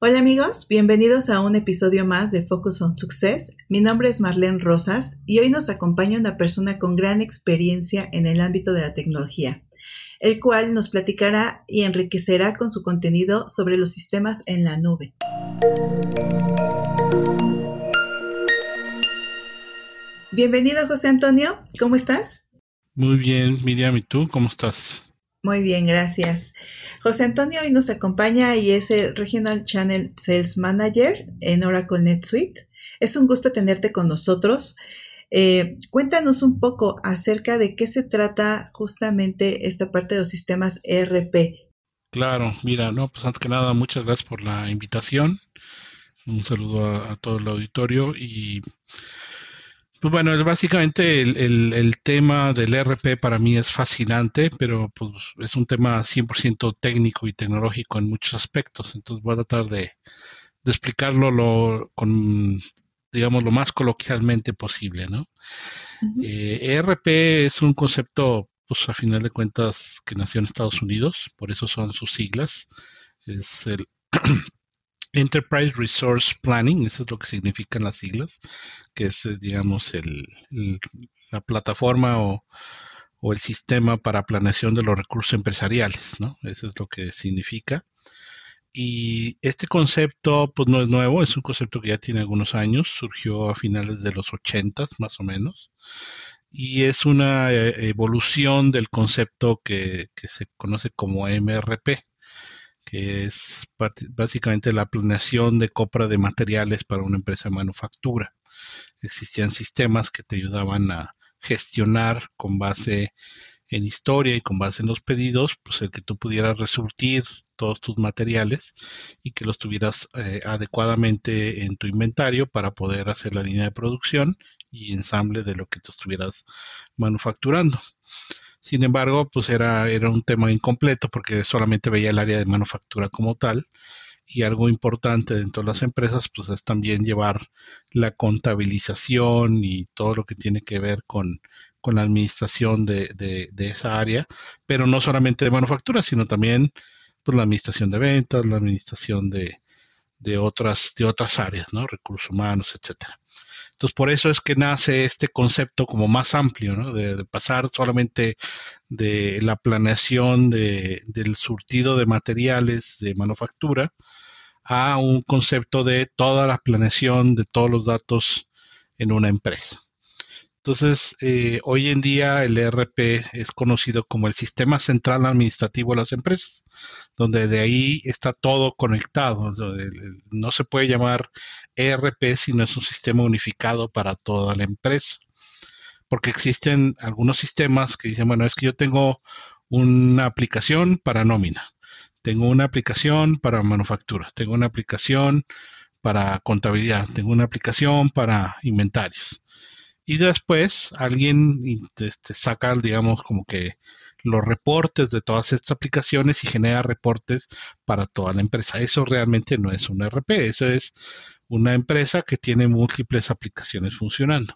Hola amigos, bienvenidos a un episodio más de Focus on Success. Mi nombre es Marlene Rosas y hoy nos acompaña una persona con gran experiencia en el ámbito de la tecnología, el cual nos platicará y enriquecerá con su contenido sobre los sistemas en la nube. Bienvenido José Antonio, ¿cómo estás? Muy bien, Miriam, ¿y tú cómo estás? Muy bien, gracias. José Antonio hoy nos acompaña y es el Regional Channel Sales Manager en Oracle NetSuite. Es un gusto tenerte con nosotros. Eh, cuéntanos un poco acerca de qué se trata justamente esta parte de los sistemas ERP. Claro, mira, no, pues antes que nada, muchas gracias por la invitación. Un saludo a, a todo el auditorio y pues bueno, básicamente el, tema del ERP para mí es fascinante, pero pues es un tema 100% técnico y tecnológico en muchos aspectos. Entonces voy a tratar de, explicarlo lo, con, digamos, lo más coloquialmente posible, ¿no? Eh, e es un concepto, pues a final de cuentas, que nació en Estados Unidos, por eso son sus siglas. Es el Enterprise Resource Planning, eso es lo que significan las siglas, que es, eh, digamos, el, la plataforma o, el sistema para planeación de los recursos empresariales, ¿no? Eso es lo que significa. Y este concepto, pues no es nuevo, es un concepto que ya tiene algunos años, surgió a finales de los 80 más o menos, y es una eh, evolución del concepto que, que se conoce como MRP, que es básicamente la planeación de compra de materiales para una empresa de manufactura. Existían sistemas que te ayudaban a gestionar con base en historia y con base en los pedidos, pues el que tú pudieras resurtir todos tus materiales y que los tuvieras eh, adecuadamente en tu inventario para poder hacer la línea de producción y ensamble de lo que tú estuvieras manufacturando. Sin embargo, pues era, era un tema incompleto porque solamente veía el área de manufactura como tal. Y algo importante dentro de las empresas, pues es también llevar la contabilización y todo lo que tiene que ver con, la administración de, esa área, pero no solamente de manufactura, sino también pues, la administración de ventas, la administración de, de, otras, de otras áreas, ¿no? Recursos humanos, etcétera. Entonces, por eso es que nace este concepto como más amplio, ¿no? De, pasar solamente de la planeación de, del surtido de materiales de manufactura a un concepto de toda la planeación de todos los datos en una empresa. Entonces, eh, hoy en día el ERP es conocido como el sistema central administrativo de las empresas, donde de ahí está todo conectado. No se puede llamar ERP si no es un sistema unificado para toda la empresa, porque existen algunos sistemas que dicen, bueno, es que yo tengo una aplicación para nómina, tengo una aplicación para manufactura, tengo una aplicación para contabilidad, tengo una aplicación para inventarios y después alguien este, saca, digamos, como que los reportes de todas estas aplicaciones y genera reportes para toda la empresa. Eso realmente no es un RP, eso es una empresa que tiene múltiples aplicaciones funcionando.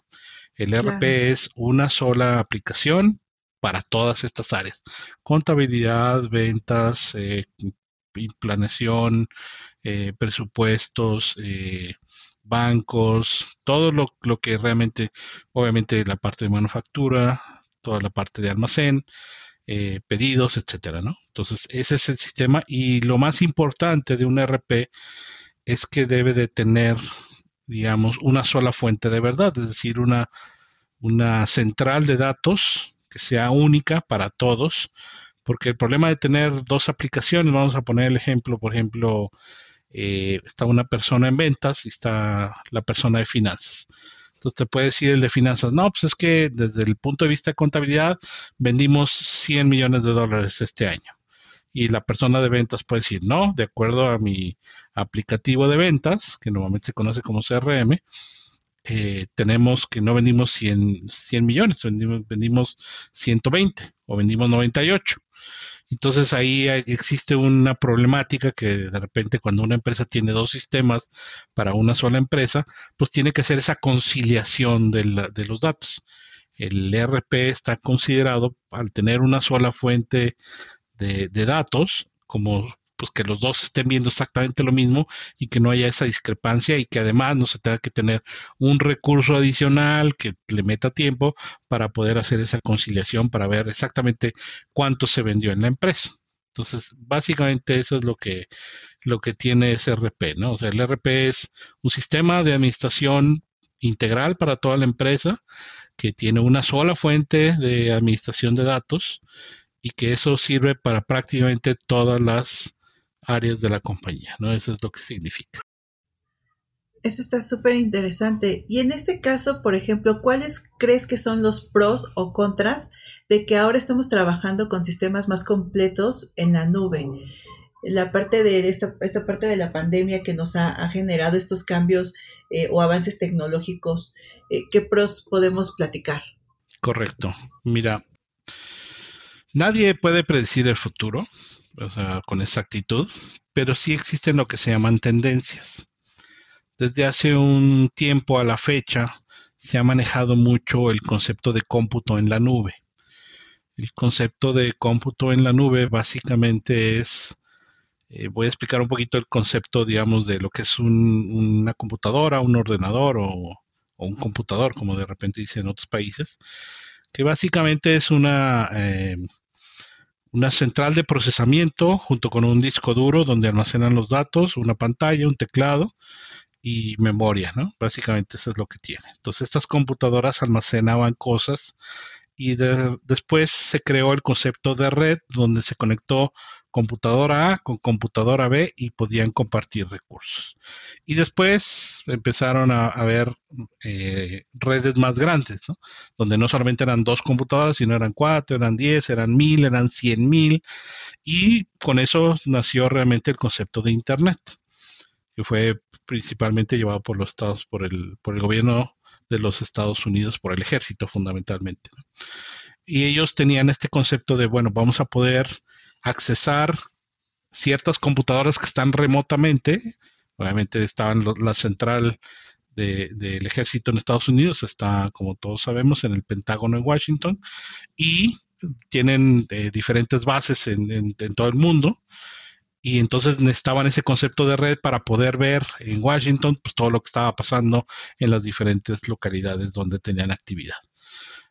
El RP es una sola aplicación para todas estas áreas. Contabilidad, ventas, eh, planeación, eh, presupuestos, eh, bancos, todo lo, que realmente, obviamente la parte de manufactura, toda la parte de almacén, eh, pedidos, etcétera, ¿no? Entonces, ese es el sistema y lo más importante de un RP es que debe de tener, digamos, una sola fuente de verdad, es decir, una, una central de datos que sea única para todos, porque el problema de tener dos aplicaciones, vamos a poner el ejemplo, por ejemplo, eh, está una persona en ventas y está la persona de finanzas. Entonces te puede decir el de finanzas, no, pues es que desde el punto de vista de contabilidad vendimos 100 millones de dólares este año. Y la persona de ventas puede decir, no, de acuerdo a mi aplicativo de ventas, que normalmente se conoce como CRM, eh, tenemos que no vendimos 100, 100 millones, vendimos, vendimos 120 o vendimos 98. Entonces ahí existe una problemática que de repente cuando una empresa tiene dos sistemas para una sola empresa, pues tiene que hacer esa conciliación de, los datos. El ERP está considerado al tener una sola fuente de, datos como pues que los dos estén viendo exactamente lo mismo y que no haya esa discrepancia y que además no se tenga que tener un recurso adicional que le meta tiempo para poder hacer esa conciliación para ver exactamente cuánto se vendió en la empresa. Entonces, básicamente eso es lo que, lo que tiene SRP, ¿no? O sea, el RP es un sistema de administración integral para toda la empresa que tiene una sola fuente de administración de datos y que eso sirve para prácticamente todas las áreas de la compañía, ¿no? Eso es lo que significa. Eso está súper interesante. Y en este caso, por ejemplo, ¿cuáles crees que son los pros o contras de que ahora estamos trabajando con sistemas más completos en la nube? La parte de esta, esta parte de la pandemia que nos ha, generado estos cambios eh, o avances tecnológicos, eh, ¿qué pros podemos platicar? Correcto. Mira, nadie puede predecir el futuro, o sea, con exactitud, pero sí existen lo que se llaman tendencias. Desde hace un tiempo a la fecha se ha manejado mucho el concepto de cómputo en la nube. El concepto de cómputo en la nube básicamente es, eh, voy a explicar un poquito el concepto, digamos, de lo que es una computadora, un ordenador o, un computador, como de repente dicen en otros países, que básicamente es una, eh, una central de procesamiento junto con un disco duro donde almacenan los datos, una pantalla, un teclado y memoria, ¿no? Básicamente eso es lo que tiene. Entonces estas computadoras almacenaban cosas y después se creó el concepto de red donde se conectó computadora A con computadora B y podían compartir recursos. Y después empezaron a, haber eh, redes más grandes, donde no solamente eran dos computadoras, sino eran cuatro, eran diez, eran mil, eran cien mil. Y con eso nació realmente el concepto de Internet que fue principalmente llevado por los estados, por el, por el gobierno de los Estados Unidos, por el ejército fundamentalmente. Y ellos tenían este concepto de, bueno, vamos a poder accesar ciertas computadoras que están remotamente. Obviamente estaban la central del ejército en Estados Unidos, está, como todos sabemos, en el Pentágono en Washington, y tienen eh, diferentes bases en, todo el mundo y entonces necesitaban ese concepto de red para poder ver en Washington pues, todo lo que estaba pasando en las diferentes localidades donde tenían actividad.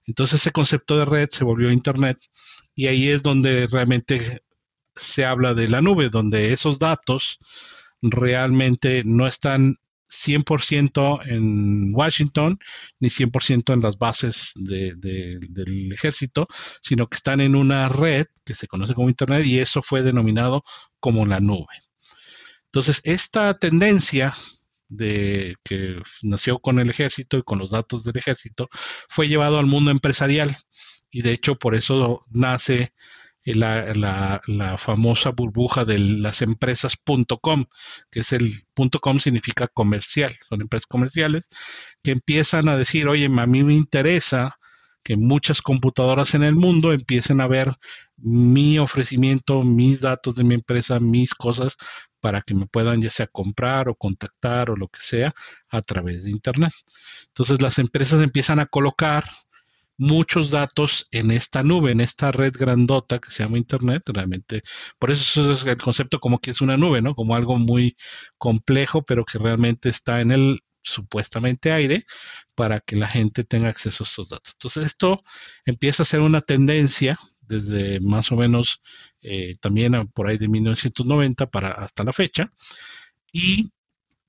Entonces ese concepto de red se volvió Internet y ahí es donde realmente se habla de la nube, donde esos datos realmente no están 100% en Washington ni 100% en las bases del ejército, sino que están en una red que se conoce como Internet y eso fue denominado como la nube. Entonces, esta tendencia de que nació con el ejército y con los datos del ejército fue llevado al mundo empresarial y de hecho por eso nace la, la, famosa burbuja de las empresas.com, que es el .com significa comercial, son empresas comerciales que empiezan a decir, oye, a mí me interesa que muchas computadoras en el mundo empiecen a ver mi ofrecimiento, mis datos de mi empresa, mis cosas, para que me puedan ya sea comprar o contactar o lo que sea a través de Internet. Entonces las empresas empiezan a colocar muchos datos en esta nube, en esta red grandota que se llama Internet, realmente. Por eso es el concepto como que es una nube, ¿no? Como algo muy complejo, pero que realmente está en el supuestamente aire para que la gente tenga acceso a estos datos. Entonces esto empieza a ser una tendencia desde más o menos eh, también por ahí de 1990 para hasta la fecha y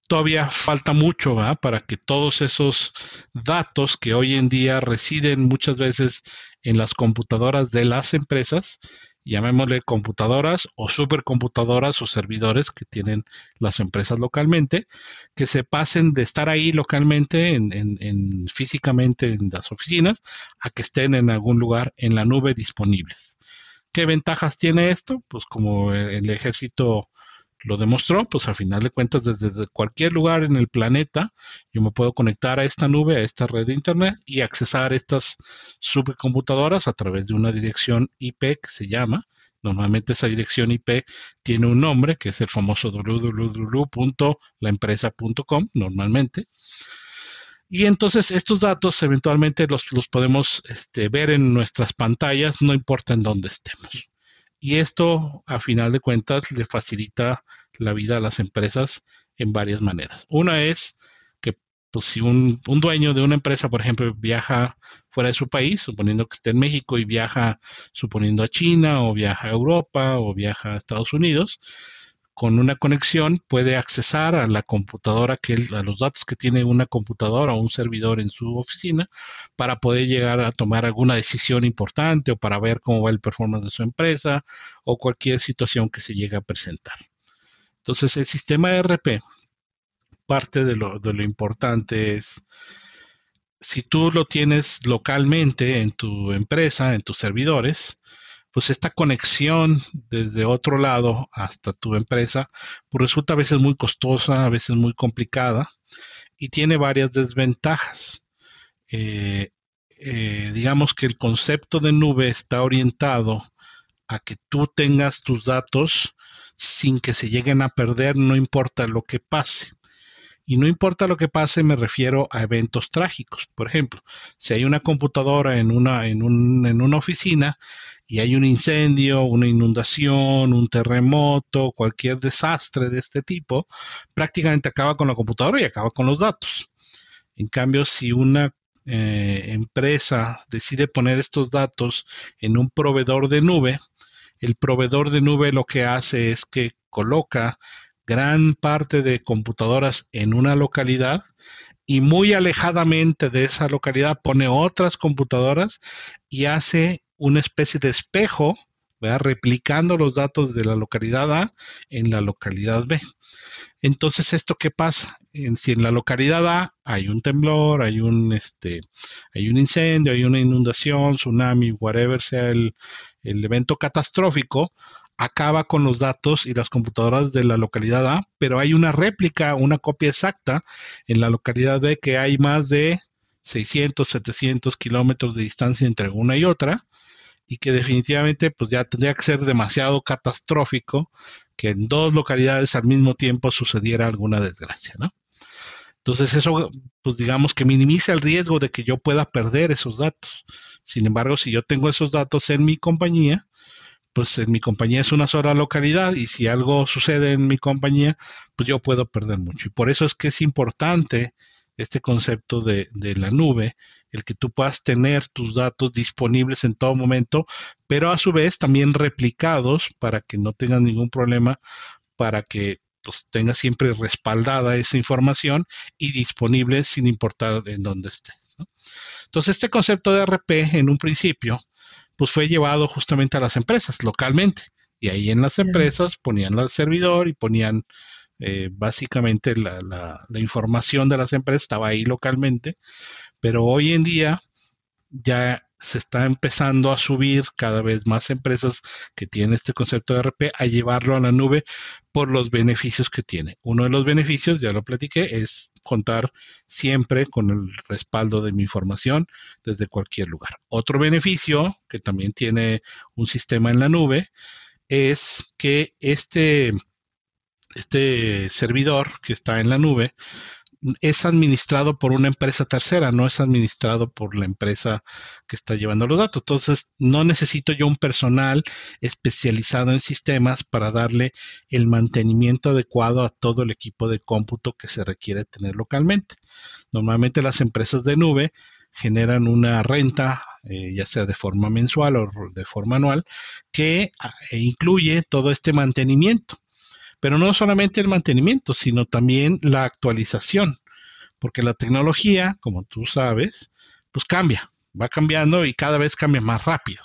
todavía falta mucho para que todos esos datos que hoy en día residen muchas veces en las computadoras de las empresas, llamémosle computadoras o supercomputadoras o servidores que tienen las empresas localmente, que se pasen de estar ahí localmente, en, físicamente en las oficinas, a que estén en algún lugar en la nube disponibles. ¿Qué ventajas tiene esto? Pues como el ejército lo demostró, pues al final de cuentas desde cualquier lugar en el planeta yo me puedo conectar a esta nube, a esta red de internet y accesar estas supercomputadoras a través de una dirección IP que se llama. Normalmente esa dirección IP tiene un nombre que es el famoso www.laempresa.com normalmente. Y entonces estos datos eventualmente los, los podemos este, ver en nuestras pantallas, no importa en dónde estemos. Y esto, a final de cuentas, le facilita la vida a las empresas en varias maneras. Una es que pues, si un, dueño de una empresa, por ejemplo, viaja fuera de su país, suponiendo que esté en México y viaja, suponiendo a China o viaja a Europa o viaja a Estados Unidos, con una conexión puede accesar a la computadora, que a los datos que tiene una computadora o un servidor en su oficina para poder llegar a tomar alguna decisión importante o para ver cómo va el performance de su empresa o cualquier situación que se llegue a presentar. Entonces el sistema ERP, parte de lo, de lo importante es, si tú lo tienes localmente en tu empresa, en tus servidores, pues esta conexión desde otro lado hasta tu empresa, pues resulta a veces muy costosa, a veces muy complicada y tiene varias desventajas. Eh, eh, digamos que el concepto de nube está orientado a que tú tengas tus datos sin que se lleguen a perder, no importa lo que pase. Y no importa lo que pase, me refiero a eventos trágicos. Por ejemplo, si hay una computadora en una, en, un, en una oficina y hay un incendio, una inundación, un terremoto, cualquier desastre de este tipo, prácticamente acaba con la computadora y acaba con los datos. En cambio, si una eh, empresa decide poner estos datos en un proveedor de nube, el proveedor de nube lo que hace es que coloca gran parte de computadoras en una localidad y muy alejadamente de esa localidad pone otras computadoras y hace una especie de espejo, replicando los datos de la localidad A en la localidad B. Entonces, ¿esto qué pasa? En, si en la localidad A hay un temblor, hay un, este, hay un incendio, hay una inundación, tsunami, whatever sea el, el evento catastrófico, acaba con los datos y las computadoras de la localidad A, pero hay una réplica, una copia exacta en la localidad B que hay más de 600, 700 kilómetros de distancia entre una y otra y que definitivamente pues ya tendría que ser demasiado catastrófico que en dos localidades al mismo tiempo sucediera alguna desgracia, ¿no? Entonces eso, pues digamos que minimiza el riesgo de que yo pueda perder esos datos. Sin embargo, si yo tengo esos datos en mi compañía, pues en mi compañía es una sola localidad y si algo sucede en mi compañía, pues yo puedo perder mucho. Y por eso es que es importante este concepto de, de, la nube, el que tú puedas tener tus datos disponibles en todo momento, pero a su vez también replicados para que no tengas ningún problema, para que pues, tengas siempre respaldada esa información y disponible sin importar en dónde estés. Entonces, este concepto de RP en un principio pues fue llevado justamente a las empresas localmente. Y ahí en las empresas ponían el servidor y ponían eh, básicamente la, la, información de las empresas, estaba ahí localmente. Pero hoy en día ya se está empezando a subir cada vez más empresas que tienen este concepto de RP a llevarlo a la nube por los beneficios que tiene. Uno de los beneficios, ya lo platiqué, es contar siempre con el respaldo de mi información desde cualquier lugar. Otro beneficio que también tiene un sistema en la nube es que este, este servidor que está en la nube es administrado por una empresa tercera, no es administrado por la empresa que está llevando los datos. Entonces, no necesito yo un personal especializado en sistemas para darle el mantenimiento adecuado a todo el equipo de cómputo que se requiere tener localmente. Normalmente las empresas de nube generan una renta, eh, ya sea de forma mensual o de forma anual, que ah, incluye todo este mantenimiento pero no solamente el mantenimiento, sino también la actualización, porque la tecnología, como tú sabes, pues cambia, va cambiando y cada vez cambia más rápido.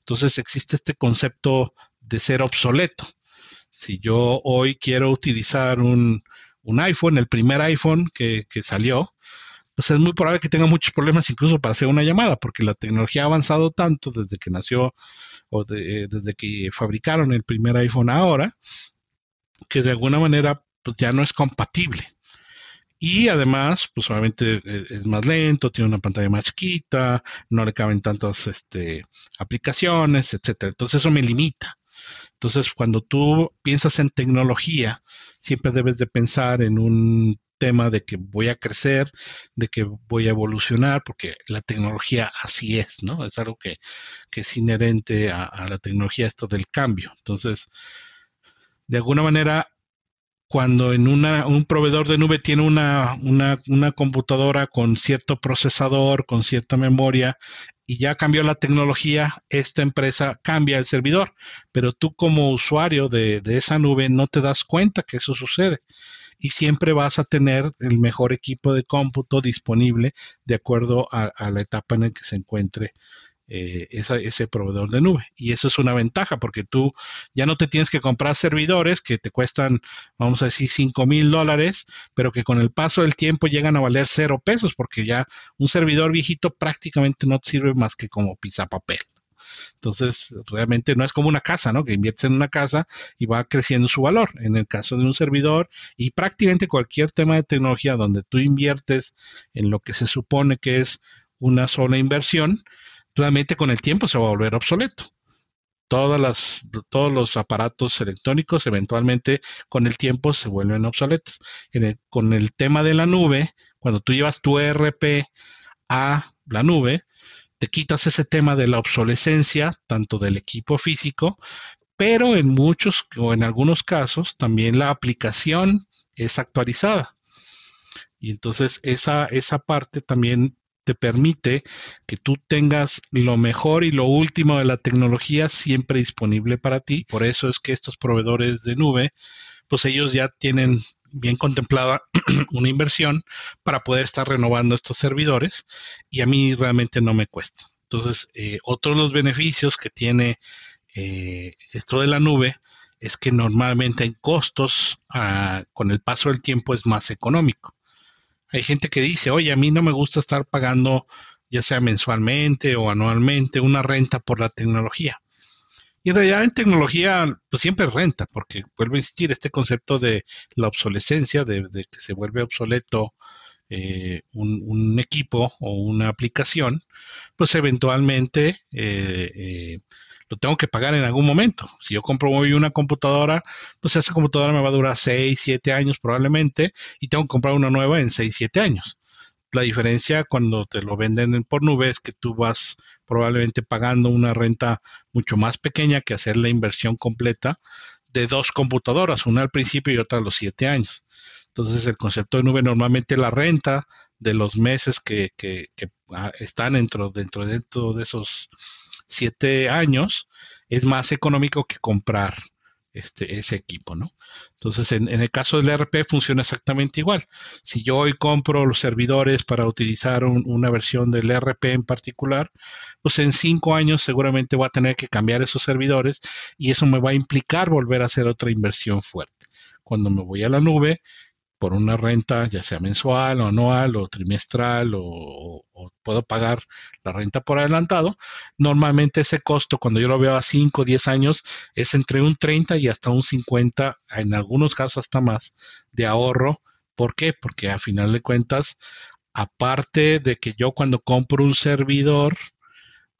Entonces existe este concepto de ser obsoleto. Si yo hoy quiero utilizar un, iPhone, el primer iPhone que, salió, pues es muy probable que tenga muchos problemas incluso para hacer una llamada, porque la tecnología ha avanzado tanto desde que nació o desde que fabricaron el primer iPhone ahora, que de alguna manera pues ya no es compatible. Y además, pues obviamente e, es más lento, tiene una pantalla más chiquita, no le caben tantas este, aplicaciones, etcétera. Entonces eso me limita. Entonces, cuando tú piensas en tecnología, siempre debes de pensar en un tema de que voy a crecer, de que voy a evolucionar, porque la tecnología así es, ¿no? Es algo que, es inherente a, a, la tecnología, esto del cambio. Entonces, de alguna manera, cuando en una, un proveedor de nube tiene una, una, computadora con cierto procesador, con cierta memoria, y ya cambió la tecnología, esta empresa cambia el servidor, pero tú como usuario de, de esa nube no te das cuenta que eso sucede. Y siempre vas a tener el mejor equipo de cómputo disponible de acuerdo a la etapa en la que se encuentre eh, ese proveedor de nube. Y eso es una ventaja porque tú ya no te tienes que comprar servidores que te cuestan, vamos a decir, 5 mil dólares, pero que con el paso del tiempo llegan a valer cero pesos porque ya un servidor viejito prácticamente no te sirve más que como papel Entonces, realmente no es como una casa, ¿no? Que inviertes en una casa y va creciendo su valor. En el caso de un servidor y prácticamente cualquier tema de tecnología donde tú inviertes en lo que se supone que es una sola inversión, realmente con el tiempo se va a volver obsoleto. Todos los aparatos electrónicos eventualmente con el tiempo se vuelven obsoletos. con el tema de la nube, cuando tú llevas tu ERP a la nube, te quitas ese tema de la obsolescencia, tanto del equipo físico, pero en muchos o en algunos casos también la aplicación es actualizada. Y entonces esa, esa parte también te permite que tú tengas lo mejor y lo último de la tecnología siempre disponible para ti. Por eso es que estos proveedores de nube, pues ellos ya tienen bien contemplada una inversión para poder estar renovando estos servidores y a mí realmente no me cuesta. Entonces, eh, otro de los beneficios que tiene eh, esto de la nube es que normalmente en costos ah, con el paso del tiempo es más económico. Hay gente que dice, oye, a mí no me gusta estar pagando, ya sea mensualmente o anualmente, una renta por la tecnología. Y en realidad en tecnología pues siempre es renta, porque vuelve a existir este concepto de la obsolescencia, de, que se vuelve obsoleto eh, un, equipo o una aplicación, pues eventualmente eh, eh, lo tengo que pagar en algún momento. Si yo compro hoy una computadora, pues esa computadora me va a durar 6, 7 años probablemente y tengo que comprar una nueva en 6, 7 años. La diferencia cuando te lo venden por nube es que tú vas probablemente pagando una renta mucho más pequeña que hacer la inversión completa de dos computadoras, una al principio y otra a los 7 años. Entonces el concepto de nube normalmente la renta de los meses que, que, ah, están dentro, dentro, dentro de esos siete años, es más económico que comprar este, ese equipo, ¿no? Entonces, en, el caso del ERP funciona exactamente igual. Si yo hoy compro los servidores para utilizar una versión del ERP en particular, pues en cinco años seguramente voy a tener que cambiar esos servidores y eso me va a implicar volver a hacer otra inversión fuerte. Cuando me voy a la nube, por una renta, ya sea mensual o anual o trimestral o, puedo pagar la renta por adelantado, normalmente ese costo cuando yo lo veo a 5 o 10 años es entre un 30 y hasta un 50, en algunos casos hasta más, de ahorro. ¿Por qué? Porque a final de cuentas, aparte de que yo cuando compro un servidor,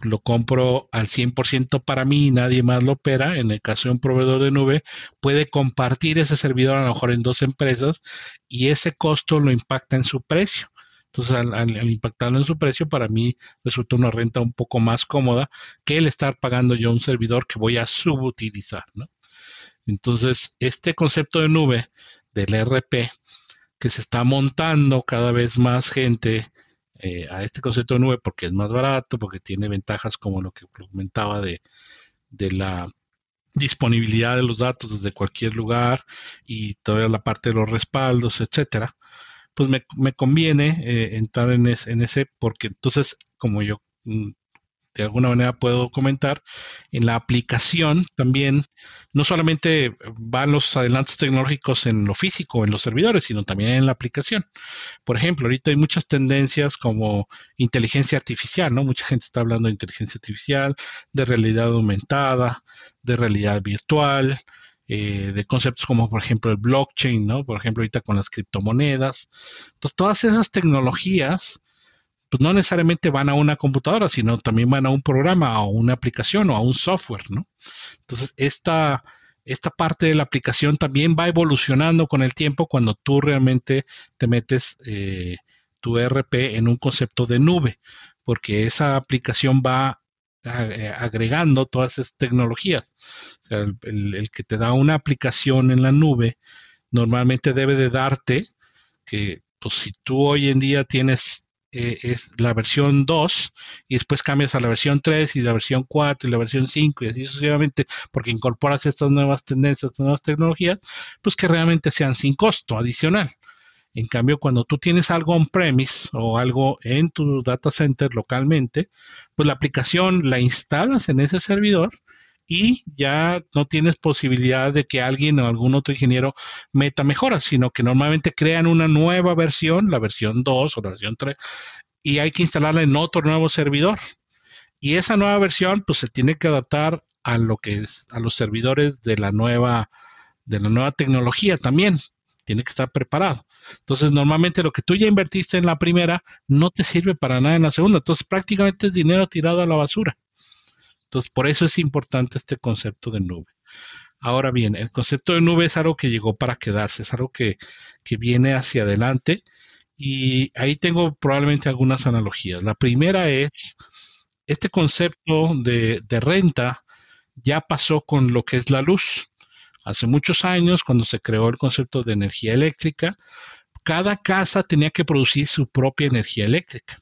lo compro al 100% para mí y nadie más lo opera, en el caso de un proveedor de nube, puede compartir ese servidor a lo mejor en dos empresas y ese costo lo impacta en su precio. Entonces, al, impactarlo en su precio, para mí resulta una renta un poco más cómoda que el estar pagando yo un servidor que voy a subutilizar. Entonces, este concepto de nube del ERP que se está montando cada vez más gente eh, a este concepto de nube porque es más barato, porque tiene ventajas como lo que comentaba de, la disponibilidad de los datos desde cualquier lugar y toda la parte de los respaldos, etcétera, pues me, me conviene eh, entrar en, en, ese porque entonces como yo mm, de alguna manera puedo comentar, en la aplicación también no solamente van los adelantos tecnológicos en lo físico, en los servidores, sino también en la aplicación. Por ejemplo, ahorita hay muchas tendencias como inteligencia artificial, ¿no? Mucha gente está hablando de inteligencia artificial, de realidad aumentada, de realidad virtual, eh, de conceptos como por ejemplo el blockchain, ¿no? Por ejemplo, ahorita con las criptomonedas. Entonces, todas esas tecnologías pues no necesariamente van a una computadora, sino también van a un programa, a una aplicación o a un software, ¿no? Entonces, esta, esta parte de la aplicación también va evolucionando con el tiempo cuando tú realmente te metes eh, tu ERP en un concepto de nube, porque esa aplicación va eh, agregando todas esas tecnologías. O sea, el, que te da una aplicación en la nube normalmente debe de darte que, pues si tú hoy en día tienes eh, es la versión 2 y después cambias a la versión 3 y la versión 4 y la versión 5 y así sucesivamente porque incorporas estas nuevas tendencias, estas nuevas tecnologías, pues que realmente sean sin costo adicional. En cambio, cuando tú tienes algo on-premise o algo en tu data center localmente, pues la aplicación la instalas en ese servidor y ya no tienes posibilidad de que alguien o algún otro ingeniero meta mejoras, sino que normalmente crean una nueva versión, la versión 2 o la versión 3, y hay que instalarla en otro nuevo servidor. Y esa nueva versión pues se tiene que adaptar a lo que es a los servidores de la nueva de la nueva tecnología también. Tiene que estar preparado. Entonces, normalmente lo que tú ya invertiste en la primera no te sirve para nada en la segunda. Entonces, prácticamente es dinero tirado a la basura. Entonces, por eso es importante este concepto de nube. Ahora bien, el concepto de nube es algo que llegó para quedarse, es algo que, viene hacia adelante y ahí tengo probablemente algunas analogías. La primera es, este concepto de, de renta ya pasó con lo que es la luz. Hace muchos años, cuando se creó el concepto de energía eléctrica, cada casa tenía que producir su propia energía eléctrica.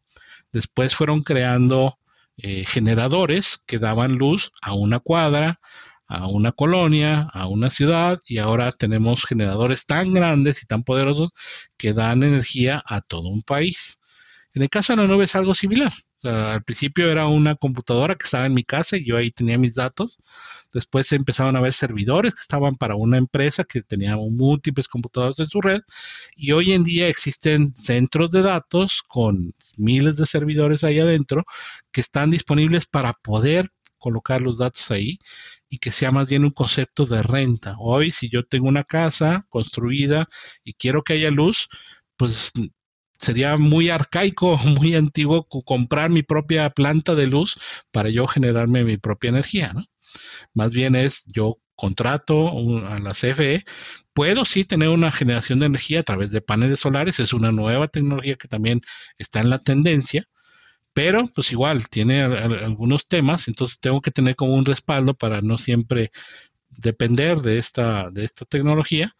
Después fueron creando eh, generadores que daban luz a una cuadra, a una colonia, a una ciudad y ahora tenemos generadores tan grandes y tan poderosos que dan energía a todo un país. En el caso de la nube es algo similar. Al principio era una computadora que estaba en mi casa y yo ahí tenía mis datos. Después empezaron a ver servidores que estaban para una empresa que tenía múltiples computadoras en su red. Y hoy en día existen centros de datos con miles de servidores ahí adentro que están disponibles para poder colocar los datos ahí y que sea más bien un concepto de renta. Hoy, si yo tengo una casa construida y quiero que haya luz, pues sería muy arcaico, muy antiguo comprar mi propia planta de luz para yo generarme mi propia energía, ¿no? Más bien es yo contrato a la CFE, puedo sí tener una generación de energía a través de paneles solares, es una nueva tecnología que también está en la tendencia, pero pues igual tiene algunos temas, entonces tengo que tener como un respaldo para no siempre depender de esta, de esta tecnología.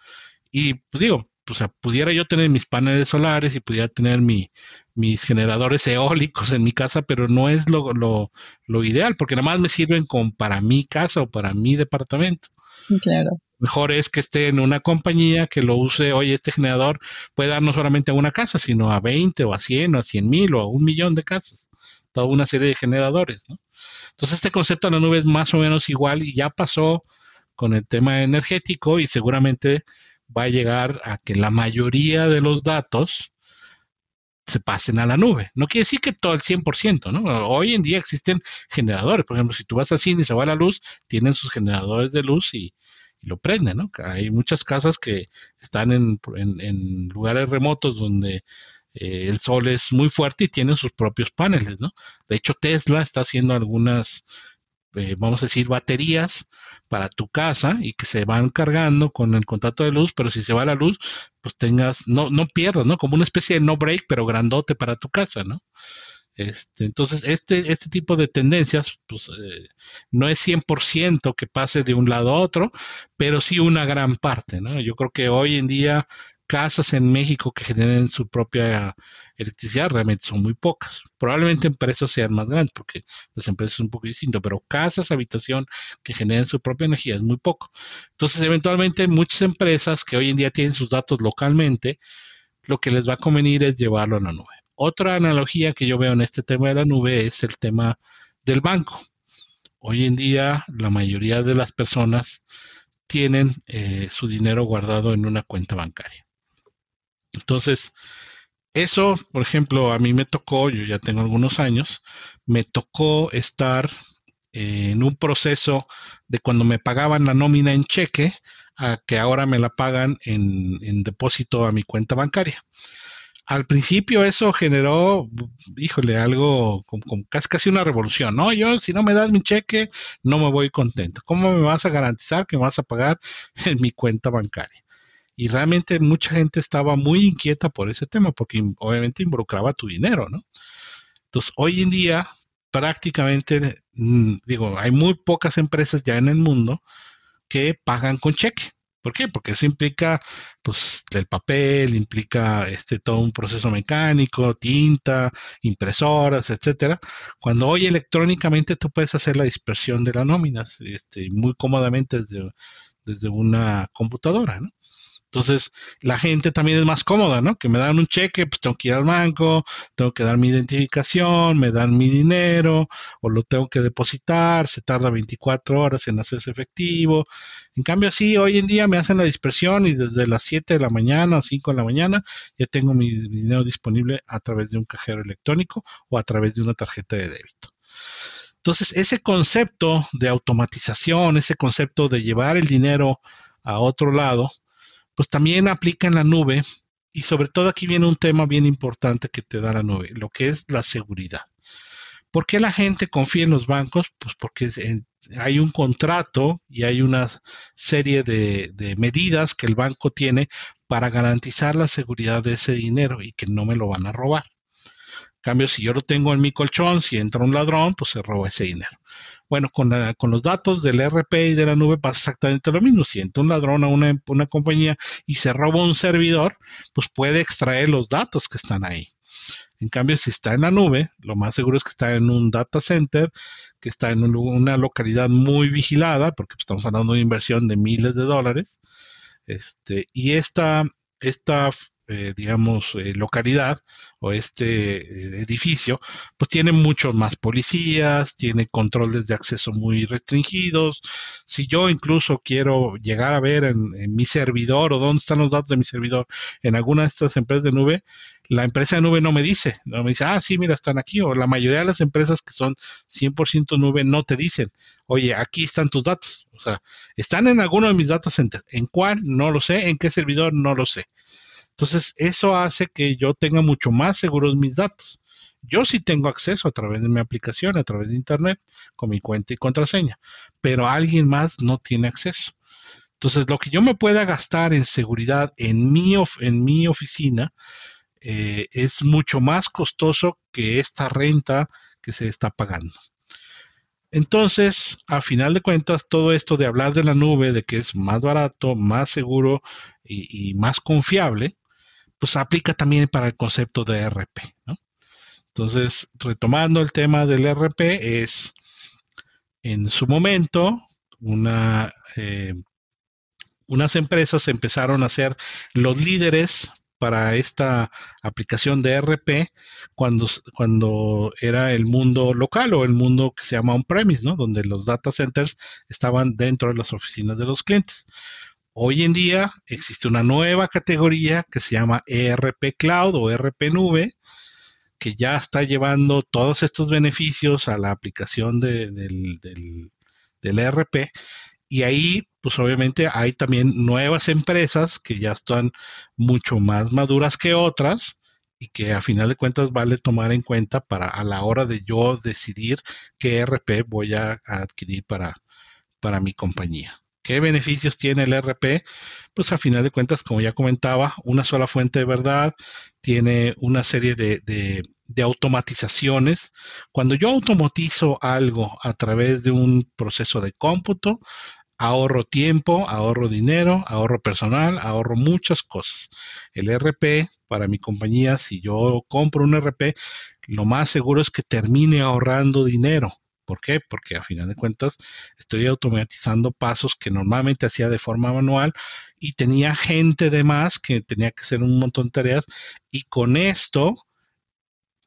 Y pues digo, pues, pudiera yo tener mis paneles solares y pudiera tener mi, mis generadores eólicos en mi casa, pero no es lo, lo, ideal, porque nada más me sirven como para mi casa o para mi departamento. Claro. Mejor es que esté en una compañía que lo use, oye, este generador puede dar no solamente a una casa, sino a 20 o a 100 o a 100 mil o a un millón de casas. Toda una serie de generadores, ¿no? Entonces este concepto de la nube es más o menos igual y ya pasó con el tema energético y seguramente va a llegar a que la mayoría de los datos se pasen a la nube. No quiere decir que todo el 100%, ¿no? Hoy en día existen generadores. Por ejemplo, si tú vas al cine y se va la luz, tienen sus generadores de luz y, lo prenden, ¿no? Hay muchas casas que están en, lugares remotos donde eh, el sol es muy fuerte y tienen sus propios paneles, ¿no? De hecho, Tesla está haciendo algunas, eh, vamos a decir, baterías para tu casa y que se van cargando con el contacto de luz, pero si se va la luz, pues tengas, no, no pierdas, ¿no? Como una especie de no break, pero grandote para tu casa, ¿no? Este, entonces, este, este tipo de tendencias, pues eh, no es 100% que pase de un lado a otro, pero sí una gran parte, ¿no? Yo creo que hoy en día casas en México que generen su propia electricidad realmente son muy pocas. Probablemente empresas sean más grandes porque las empresas son un poco distintas, pero casas, habitación que generen su propia energía es muy poco. Entonces, eventualmente muchas empresas que hoy en día tienen sus datos localmente, lo que les va a convenir es llevarlo a la nube. Otra analogía que yo veo en este tema de la nube es el tema del banco. Hoy en día la mayoría de las personas tienen eh, su dinero guardado en una cuenta bancaria. Entonces, eso, por ejemplo, a mí me tocó, yo ya tengo algunos años, me tocó estar en un proceso de cuando me pagaban la nómina en cheque a que ahora me la pagan en, depósito a mi cuenta bancaria. al principio eso generó, híjole, algo como, casi, casi una revolución, ¿no? Yo, si no me das mi cheque, no me voy contento. ¿Cómo me vas a garantizar que me vas a pagar en mi cuenta bancaria? Y realmente mucha gente estaba muy inquieta por ese tema, porque obviamente involucraba tu dinero, ¿no? Entonces, hoy en día, prácticamente, mm, digo, hay muy pocas empresas ya en el mundo que pagan con cheque. ¿Por qué? Porque eso implica, pues, el papel, implica este todo un proceso mecánico, tinta, impresoras, etcétera. Cuando hoy electrónicamente tú puedes hacer la dispersión de las nóminas, este, muy cómodamente desde, desde una computadora, ¿no? Entonces, la gente también es más cómoda, ¿no? Que me dan un cheque, pues tengo que ir al banco, tengo que dar mi identificación, me dan mi dinero, o lo tengo que depositar, se tarda 24 horas en hacerse efectivo. En cambio, sí, hoy en día me hacen la dispersión y desde las 7 de la mañana, 5 de la mañana, ya tengo mi dinero disponible a través de un cajero electrónico o a través de una tarjeta de débito. Entonces, ese concepto de automatización, ese concepto de llevar el dinero a otro lado, pues también aplica en la nube y sobre todo aquí viene un tema bien importante que te da la nube, lo que es la seguridad. ¿Por qué la gente confía en los bancos? Pues porque hay un contrato y hay una serie de, de, medidas que el banco tiene para garantizar la seguridad de ese dinero y que no me lo van a robar. En cambio, si yo lo tengo en mi colchón, si entra un ladrón, pues se roba ese dinero. Bueno, con, con, los datos del RP y de la nube pasa exactamente lo mismo. Si entra un ladrón a una, una compañía y se roba un servidor, pues puede extraer los datos que están ahí. En cambio, si está en la nube, lo más seguro es que está en un data center, que está en una localidad muy vigilada, porque estamos hablando de inversión de miles de dólares. Este, y esta, esta eh, digamos, eh, localidad o este eh, edificio, pues tiene muchos más policías, tiene controles de acceso muy restringidos. Si yo incluso quiero llegar a ver en, mi servidor o dónde están los datos de mi servidor en alguna de estas empresas de nube, la empresa de nube no me dice, no me dice, ah, sí, mira, están aquí, o la mayoría de las empresas que son 100% nube no te dicen, oye, aquí están tus datos, o sea, están en alguno de mis data centers, ¿en cuál? No lo sé, ¿en qué servidor? No lo sé. Entonces, eso hace que yo tenga mucho más seguros mis datos. Yo sí tengo acceso a través de mi aplicación, a través de Internet, con mi cuenta y contraseña, pero alguien más no tiene acceso. Entonces, lo que yo me pueda gastar en seguridad en mi, oficina eh, es mucho más costoso que esta renta que se está pagando. Entonces, a final de cuentas, todo esto de hablar de la nube, de que es más barato, más seguro y más confiable, pues aplica también para el concepto de RP. Entonces, retomando el tema del RP, es en su momento eh, unas empresas empezaron a ser los líderes para esta aplicación de RP cuando, cuando era el mundo local o el mundo que se llama on-premise, ¿no? donde los data centers estaban dentro de las oficinas de los clientes. Hoy en día existe una nueva categoría que se llama ERP Cloud o ERP Nube, que ya está llevando todos estos beneficios a la aplicación del, del ERP. Y ahí, pues obviamente hay también nuevas empresas que ya están mucho más maduras que otras y que a final de cuentas vale tomar en cuenta para a la hora de yo decidir qué ERP voy a adquirir para, para mi compañía. ¿Qué beneficios tiene el RP? Pues al final de cuentas, como ya comentaba, una sola fuente de verdad, tiene una serie de, automatizaciones. Cuando yo automatizo algo a través de un proceso de cómputo, ahorro tiempo, ahorro dinero, ahorro personal, ahorro muchas cosas. El RP para mi compañía, si yo compro un RP, lo más seguro es que termine ahorrando dinero ¿Por qué? Porque a final de cuentas estoy automatizando pasos que normalmente hacía de forma manual y tenía gente de más que tenía que hacer un montón de tareas y con esto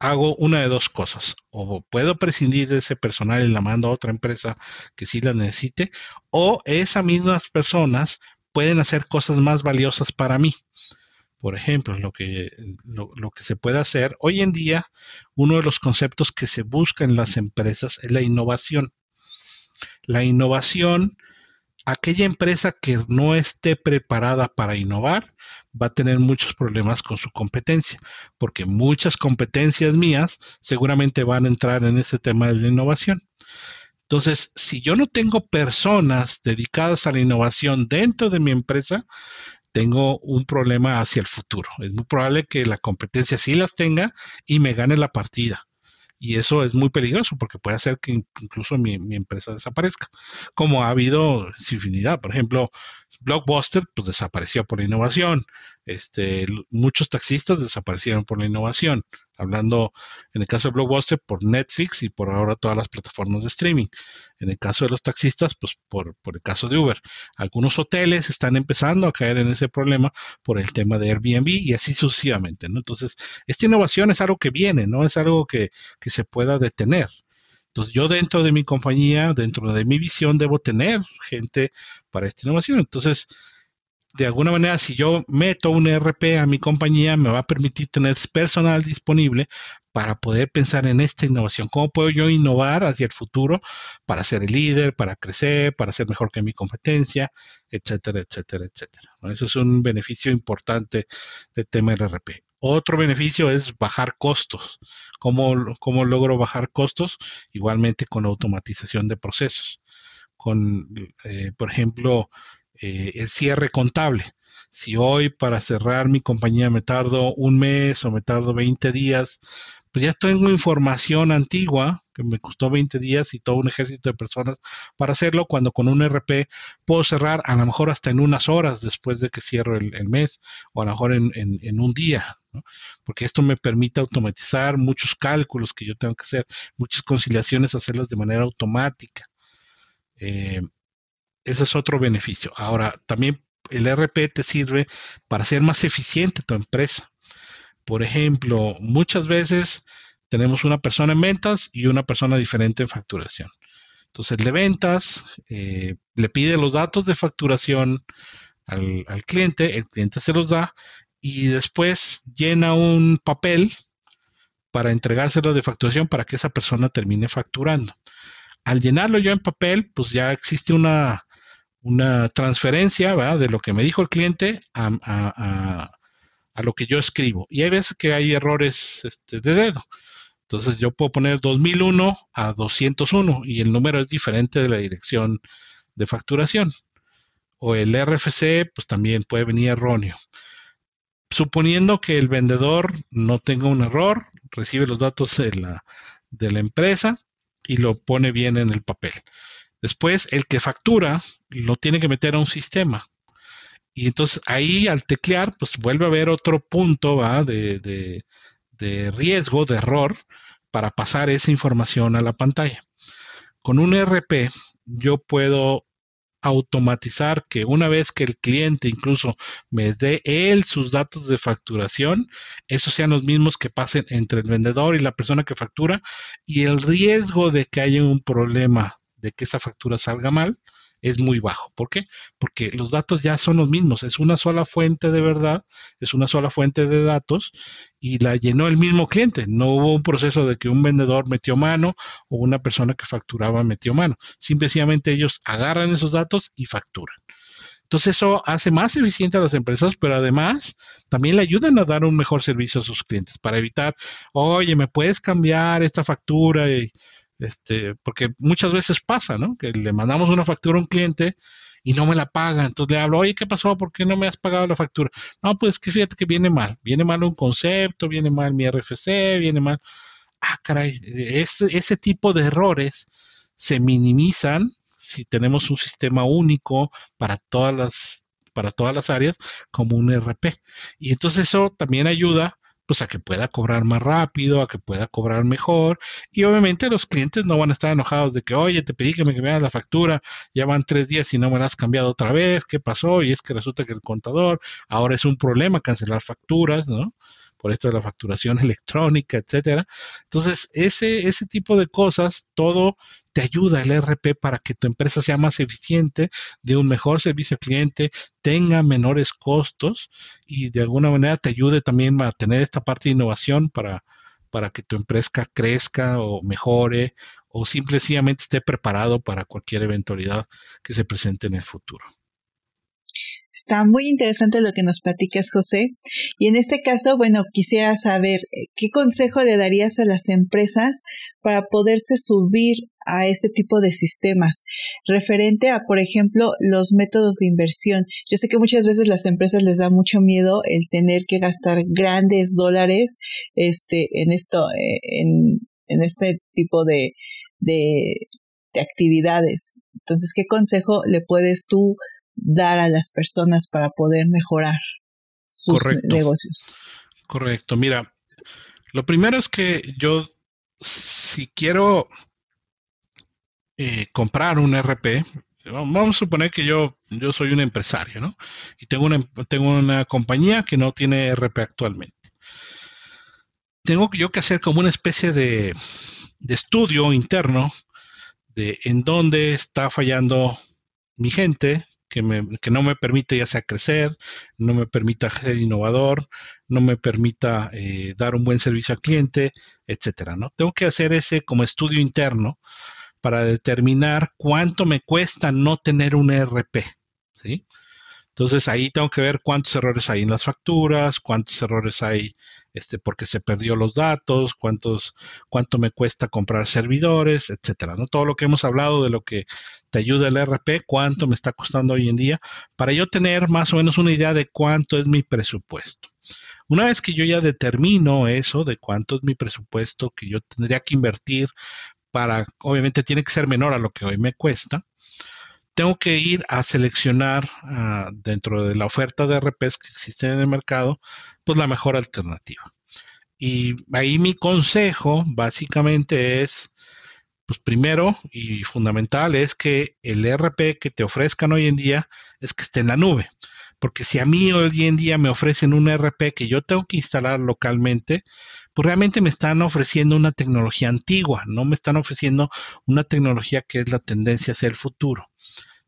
hago una de dos cosas. O puedo prescindir de ese personal y la mando a otra empresa que sí la necesite, o esas mismas personas pueden hacer cosas más valiosas para mí. Por ejemplo, lo que, lo, que se puede hacer hoy en día, uno de los conceptos que se busca en las empresas es la innovación. La innovación aquella empresa que no esté preparada para innovar va a tener muchos problemas con su competencia, porque muchas competencias mías seguramente van a entrar en este tema de la innovación. Entonces, si yo no tengo personas dedicadas a la innovación dentro de mi empresa, tengo un problema hacia el futuro. Es muy probable que la competencia sí las tenga y me gane la partida. Y eso es muy peligroso porque puede hacer que incluso mi, empresa desaparezca, como ha habido infinidad. Por ejemplo, Blockbuster pues desapareció por la innovación. Este, muchos taxistas desaparecieron por la innovación. Hablando en el caso de Blockbuster por Netflix y por ahora todas las plataformas de streaming. En el caso de los taxistas, pues por, por el caso de Uber. Algunos hoteles están empezando a caer en ese problema por el tema de Airbnb y así sucesivamente. ¿no? Entonces, esta innovación es algo que viene, no es algo que, que se pueda detener. Entonces yo dentro de mi compañía, dentro de mi visión, debo tener gente para esta innovación. Entonces, de alguna manera, si yo meto un ERP a mi compañía, me va a permitir tener personal disponible para poder pensar en esta innovación. ¿Cómo puedo yo innovar hacia el futuro para ser el líder, para crecer, para ser mejor que mi competencia, etcétera, etcétera, etcétera? Eso es un beneficio importante del tema del ERP. Otro beneficio es bajar costos. ¿Cómo, ¿Cómo, logro bajar costos? Igualmente con automatización de procesos. Con, eh, por ejemplo, eh, el cierre contable. Si hoy para cerrar mi compañía me tardo un mes o me tardo 20 días, pues ya tengo información antigua que me costó 20 días y todo un ejército de personas para hacerlo, cuando con un RP puedo cerrar a lo mejor hasta en unas horas después de que cierro el, mes o a lo mejor en, un día, porque esto me permite automatizar muchos cálculos que yo tengo que hacer, muchas conciliaciones, hacerlas de manera automática. Eh, ese es otro beneficio. Ahora, también el RP te sirve para ser más eficiente tu empresa. Por ejemplo, muchas veces tenemos una persona en ventas y una persona diferente en facturación. Entonces, de ventas eh, le pide los datos de facturación al, al, cliente, el cliente se los da y después llena un papel para entregárselo de facturación para que esa persona termine facturando. Al llenarlo yo en papel, pues ya existe una, una transferencia de lo que me dijo el cliente a, lo que yo escribo. Y hay veces que hay errores este, de dedo. Entonces yo puedo poner 2001 a 201 y el número es diferente de la dirección de facturación. O el RFC, pues también puede venir erróneo. Suponiendo que el vendedor no tenga un error, recibe los datos de la, de la empresa y lo pone bien en el papel. Después, el que factura lo tiene que meter a un sistema. Y entonces ahí al teclear, pues vuelve a haber otro punto de, de, riesgo, de error, para pasar esa información a la pantalla. Con un RP, yo puedo automatizar que una vez que el cliente incluso me dé él sus datos de facturación, esos sean los mismos que pasen entre el vendedor y la persona que factura y el riesgo de que haya un problema de que esa factura salga mal es muy bajo. ¿Por qué? Porque los datos ya son los mismos, es una sola fuente de verdad, es una sola fuente de datos y la llenó el mismo cliente. No hubo un proceso de que un vendedor metió mano o una persona que facturaba metió mano. Simplemente ellos agarran esos datos y facturan. Entonces eso hace más eficiente a las empresas, pero además también le ayudan a dar un mejor servicio a sus clientes para evitar, oye, me puedes cambiar esta factura este, porque muchas veces pasa, ¿no? Que le mandamos una factura a un cliente y no me la paga. Entonces le hablo, oye, ¿qué pasó? ¿Por qué no me has pagado la factura? No, pues que fíjate que viene mal. Viene mal un concepto, viene mal mi RFC, viene mal. Ah, caray, ese, ese tipo de errores se minimizan si tenemos un sistema único para todas las para todas las áreas como un RP. Y entonces eso también ayuda pues a que pueda cobrar más rápido, a que pueda cobrar mejor. Y obviamente los clientes no van a estar enojados de que, oye, te pedí que me cambiaras la factura, ya van tres días y no me la has cambiado otra vez, ¿qué pasó? Y es que resulta que el contador ahora es un problema cancelar facturas, ¿no? Por esto de la facturación electrónica, etcétera. Entonces, ese, ese tipo de cosas, todo te ayuda el RP para que tu empresa sea más eficiente, de un mejor servicio al cliente, tenga menores costos y de alguna manera te ayude también a tener esta parte de innovación para, para que tu empresa crezca o mejore o simplemente esté preparado para cualquier eventualidad que se presente en el futuro. Está muy interesante lo que nos platicas, José. Y en este caso, bueno, quisiera saber eh, qué consejo le darías a las empresas para poderse subir a este tipo de sistemas, referente a, por ejemplo, los métodos de inversión. Yo sé que muchas veces las empresas les da mucho miedo el tener que gastar grandes dólares este, en esto, eh, en, en este tipo de, de, de actividades. Entonces, ¿qué consejo le puedes tú dar a las personas para poder mejorar sus negocios. Correcto. Mira, lo primero es que yo, si quiero eh, comprar un RP, vamos a suponer que yo, yo soy un empresario, ¿no? Y tengo una, tengo una compañía que no tiene RP actualmente. Tengo yo que hacer como una especie de, de estudio interno de en dónde está fallando mi gente, que, no me permite ya sea crecer, no me permita ser innovador, no me permita eh, dar un buen servicio al cliente, etcétera, ¿no? Tengo que hacer ese como estudio interno para determinar cuánto me cuesta no tener un ERP, ¿sí? Entonces ahí tengo que ver cuántos errores hay en las facturas, cuántos errores hay este, porque se perdió los datos, cuántos, cuánto me cuesta comprar servidores, etcétera. ¿no? Todo lo que hemos hablado de lo que te ayuda el RP, cuánto me está costando hoy en día, para yo tener más o menos una idea de cuánto es mi presupuesto. Una vez que yo ya determino eso, de cuánto es mi presupuesto que yo tendría que invertir para, obviamente tiene que ser menor a lo que hoy me cuesta, tengo que ir a seleccionar ah, dentro de la oferta de RPs que existen en el mercado, pues la mejor alternativa. Y ahí mi consejo básicamente es, pues primero y fundamental es que el RP que te ofrezcan hoy en día es que esté en la nube. Porque si a mí hoy en día me ofrecen un RP que yo tengo que instalar localmente, pues realmente me están ofreciendo una tecnología antigua, no me están ofreciendo una tecnología que es la tendencia hacia el futuro.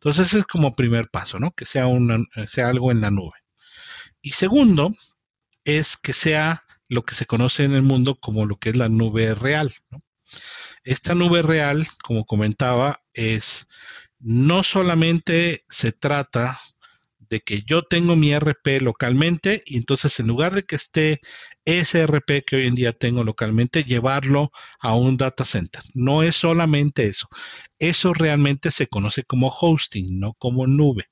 Entonces ese es como primer paso, ¿no? Que sea, sea algo en la nube. Y segundo, es que sea lo que se conoce en el mundo como lo que es la nube real. Esta nube real, como comentaba, es no solamente se trata de que yo tengo mi RP localmente y entonces en lugar de que esté ese RP que hoy en día tengo localmente, llevarlo a un data center. No es solamente eso. Eso realmente se conoce como hosting, no como nube.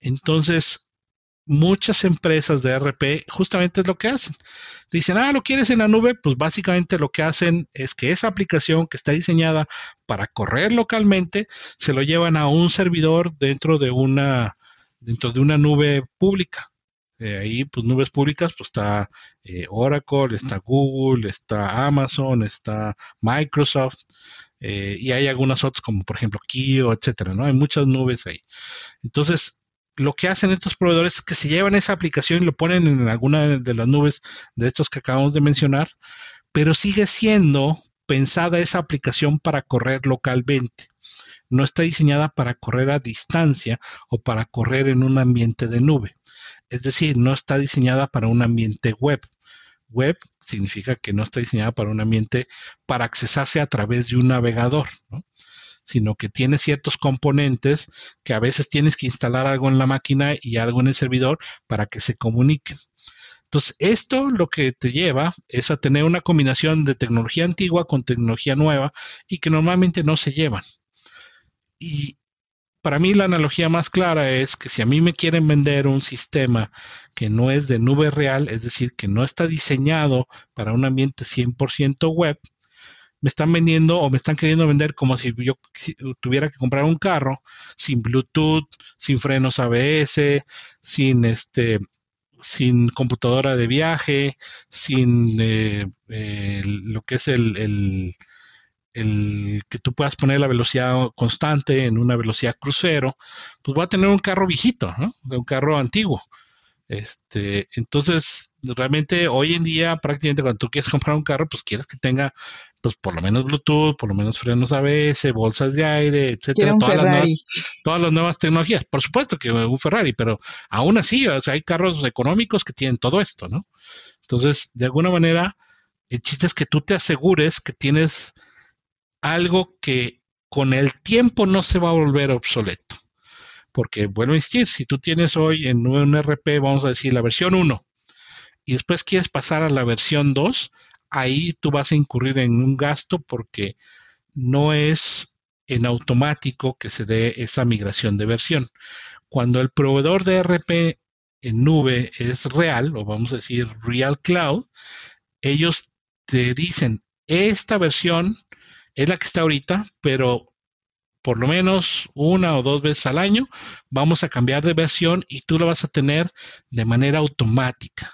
Entonces, muchas empresas de RP justamente es lo que hacen. Dicen, ah, ¿lo quieres en la nube? Pues básicamente lo que hacen es que esa aplicación que está diseñada para correr localmente, se lo llevan a un servidor dentro de una dentro de una nube pública. Eh, ahí, pues nubes públicas, pues está eh, Oracle, está Google, está Amazon, está Microsoft, eh, y hay algunas otras como por ejemplo Kio, etcétera, ¿no? Hay muchas nubes ahí. Entonces, lo que hacen estos proveedores es que se llevan esa aplicación y lo ponen en alguna de las nubes de estos que acabamos de mencionar, pero sigue siendo pensada esa aplicación para correr localmente no está diseñada para correr a distancia o para correr en un ambiente de nube. Es decir, no está diseñada para un ambiente web. Web significa que no está diseñada para un ambiente para accesarse a través de un navegador, sino que tiene ciertos componentes que a veces tienes que instalar algo en la máquina y algo en el servidor para que se comuniquen. Entonces, esto lo que te lleva es a tener una combinación de tecnología antigua con tecnología nueva y que normalmente no se llevan. Y para mí la analogía más clara es que si a mí me quieren vender un sistema que no es de nube real, es decir, que no está diseñado para un ambiente 100% web, me están vendiendo o me están queriendo vender como si yo tuviera que comprar un carro sin Bluetooth, sin frenos ABS, sin este sin computadora de viaje, sin eh, eh, lo que es el el que tú puedas poner la velocidad constante en una velocidad crucero, pues va a tener un carro viejito, ¿no? De un carro antiguo. Este, entonces, realmente hoy en día, prácticamente cuando tú quieres comprar un carro, pues quieres que tenga, pues por lo menos Bluetooth, por lo menos frenos ABS, bolsas de aire, etcétera, todas las, nuevas, todas las nuevas tecnologías. Por supuesto que un Ferrari, pero aún así, o sea, hay carros económicos que tienen todo esto, ¿no? Entonces, de alguna manera, el chiste es que tú te asegures que tienes algo que con el tiempo no se va a volver obsoleto. Porque, vuelvo a insistir, si tú tienes hoy en un RP, vamos a decir, la versión 1, y después quieres pasar a la versión 2, ahí tú vas a incurrir en un gasto porque no es en automático que se dé esa migración de versión. Cuando el proveedor de RP en nube es real, o vamos a decir Real Cloud, ellos te dicen, esta versión es la que está ahorita, pero por lo menos una o dos veces al año vamos a cambiar de versión y tú la vas a tener de manera automática.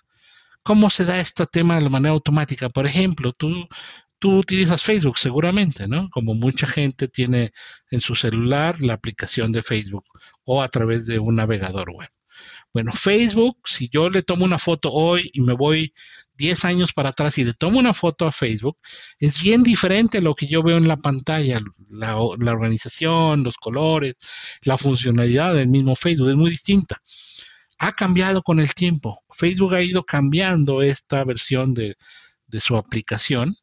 ¿Cómo se da este tema de manera automática? Por ejemplo, tú, tú utilizas Facebook seguramente, ¿no? Como mucha gente tiene en su celular la aplicación de Facebook o a través de un navegador web. Bueno, Facebook, si yo le tomo una foto hoy y me voy 10 años para atrás y le tomo una foto a Facebook, es bien diferente a lo que yo veo en la pantalla. La, organización, los colores, la funcionalidad del mismo Facebook es muy distinta. Ha cambiado con el tiempo. Facebook ha ido cambiando esta versión de, de su aplicación